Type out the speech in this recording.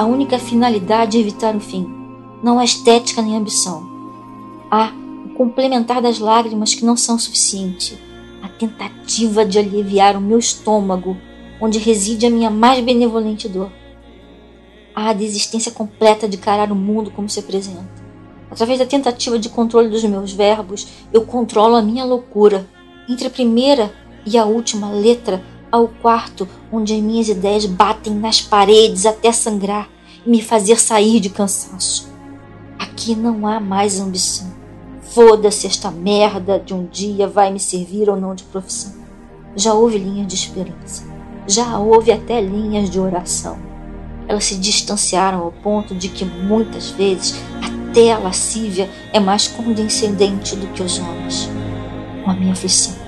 a única finalidade é evitar o fim. Não há estética nem ambição. Há o complementar das lágrimas que não são suficiente. A tentativa de aliviar o meu estômago, onde reside a minha mais benevolente dor. Há a desistência completa de carar o mundo como se apresenta. Através da tentativa de controle dos meus verbos, eu controlo a minha loucura. Entre a primeira e a última letra, ao quarto onde as minhas ideias batem nas paredes até sangrar e me fazer sair de cansaço. Aqui não há mais ambição. Foda-se esta merda de um dia vai me servir ou não de profissão. Já houve linhas de esperança. Já houve até linhas de oração. Elas se distanciaram ao ponto de que muitas vezes até a lascívia é mais condescendente do que os homens. Com a minha aflição